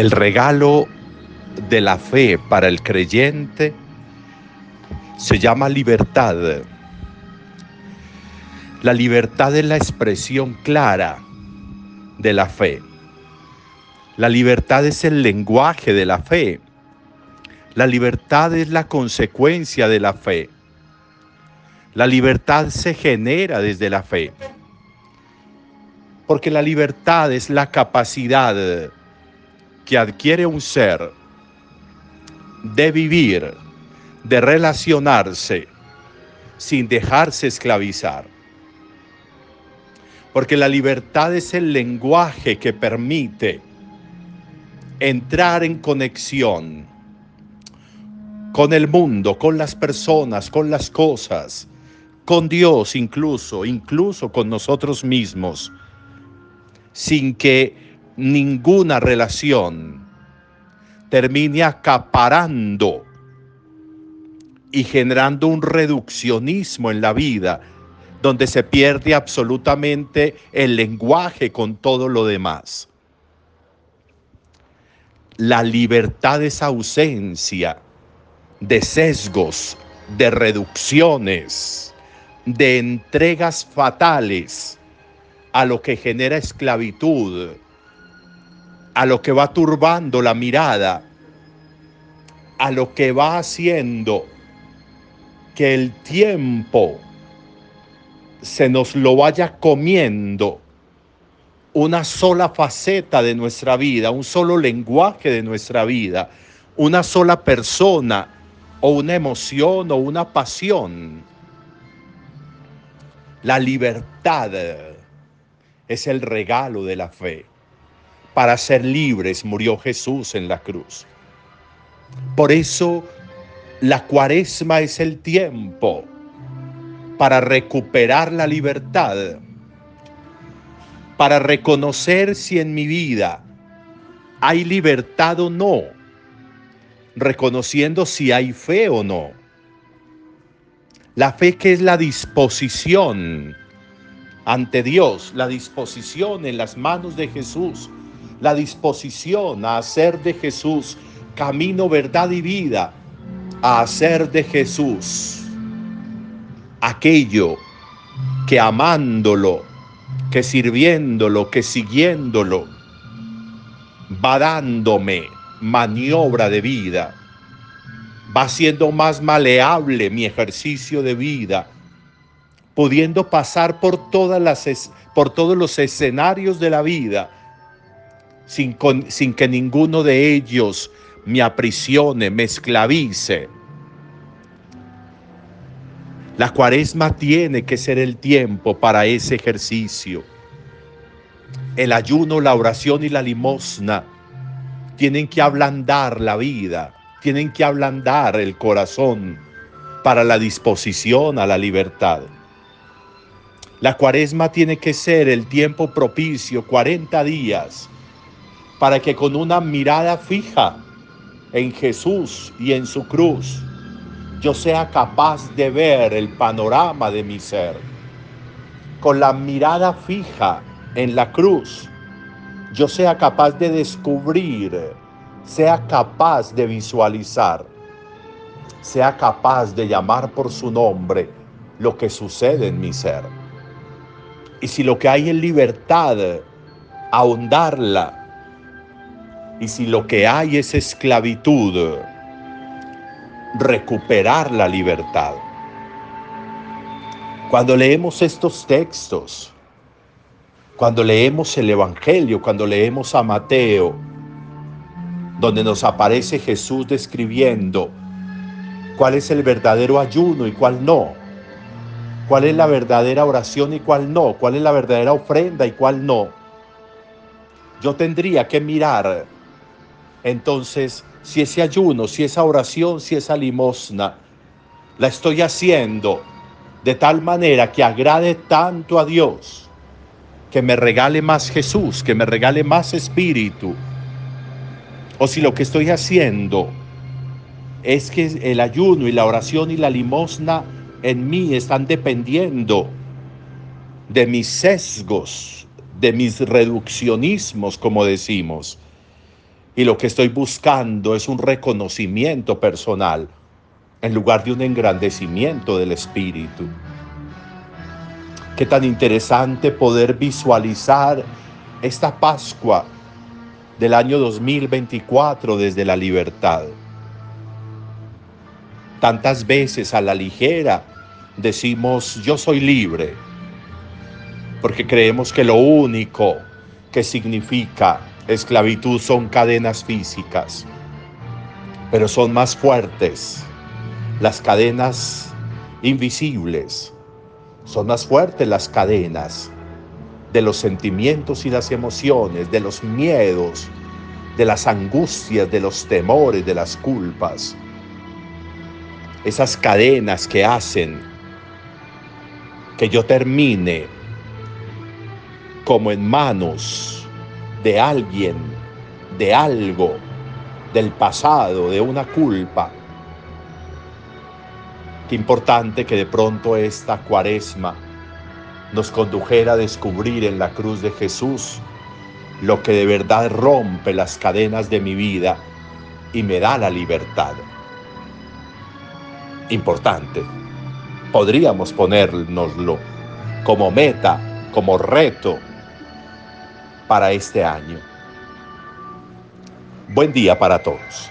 El regalo de la fe para el creyente se llama libertad. La libertad es la expresión clara de la fe. La libertad es el lenguaje de la fe. La libertad es la consecuencia de la fe. La libertad se genera desde la fe. Porque la libertad es la capacidad que adquiere un ser de vivir, de relacionarse, sin dejarse esclavizar. Porque la libertad es el lenguaje que permite entrar en conexión con el mundo, con las personas, con las cosas, con Dios incluso, incluso con nosotros mismos, sin que ninguna relación termine acaparando y generando un reduccionismo en la vida, donde se pierde absolutamente el lenguaje con todo lo demás. La libertad es ausencia de sesgos, de reducciones, de entregas fatales a lo que genera esclavitud, a lo que va turbando la mirada, a lo que va haciendo que el tiempo se nos lo vaya comiendo una sola faceta de nuestra vida, un solo lenguaje de nuestra vida, una sola persona o una emoción o una pasión. La libertad es el regalo de la fe. Para ser libres murió Jesús en la cruz. Por eso la cuaresma es el tiempo para recuperar la libertad para reconocer si en mi vida hay libertad o no, reconociendo si hay fe o no. La fe que es la disposición ante Dios, la disposición en las manos de Jesús, la disposición a hacer de Jesús camino, verdad y vida, a hacer de Jesús aquello que amándolo que sirviéndolo, que siguiéndolo, va dándome maniobra de vida, va siendo más maleable mi ejercicio de vida, pudiendo pasar por, todas las, por todos los escenarios de la vida, sin, que ninguno de ellos me aprisione, me esclavice la cuaresma tiene que ser el tiempo para ese ejercicio. El ayuno, la oración y la limosna tienen que ablandar la vida, tienen que ablandar el corazón para la disposición a la libertad. La cuaresma tiene que ser el tiempo propicio, 40 días, para que con una mirada fija en Jesús y en su cruz, yo sea capaz de ver el panorama de mi ser. Con la mirada fija en la cruz, yo sea capaz de descubrir, sea capaz de visualizar, sea capaz de llamar por su nombre lo que sucede en mi ser. Y si lo que hay en libertad, ahondarla. Y si lo que hay es esclavitud, recuperar la libertad. Cuando leemos estos textos, cuando leemos el Evangelio, cuando leemos a Mateo, donde nos aparece Jesús describiendo cuál es el verdadero ayuno y cuál no, cuál es la verdadera oración y cuál no, cuál es la verdadera ofrenda y cuál no, yo tendría que mirar entonces si ese ayuno, si esa oración, si esa limosna, la estoy haciendo de tal manera que agrade tanto a Dios, que me regale más Jesús, que me regale más Espíritu, o si lo que estoy haciendo es que el ayuno y la oración y la limosna en mí están dependiendo de mis sesgos, de mis reduccionismos, como decimos, y lo que estoy buscando es un reconocimiento personal en lugar de un engrandecimiento del espíritu. Qué tan interesante poder visualizar esta Pascua del año 2024 desde la libertad. Tantas veces a la ligera decimos yo soy libre, porque creemos que lo único que significa esclavitud son cadenas físicas, pero son más fuertes las cadenas invisibles, son más fuertes las cadenas de los sentimientos y las emociones, de los miedos, de las angustias, de los temores, de las culpas. Esas cadenas que hacen que yo termine como en manos de alguien, de algo, del pasado, de una culpa. Qué importante que de pronto esta cuaresma nos condujera a descubrir en la cruz de Jesús lo que de verdad rompe las cadenas de mi vida y me da la libertad. Importante. Podríamos ponérnoslo como meta, como reto para este año. Buen día para todos.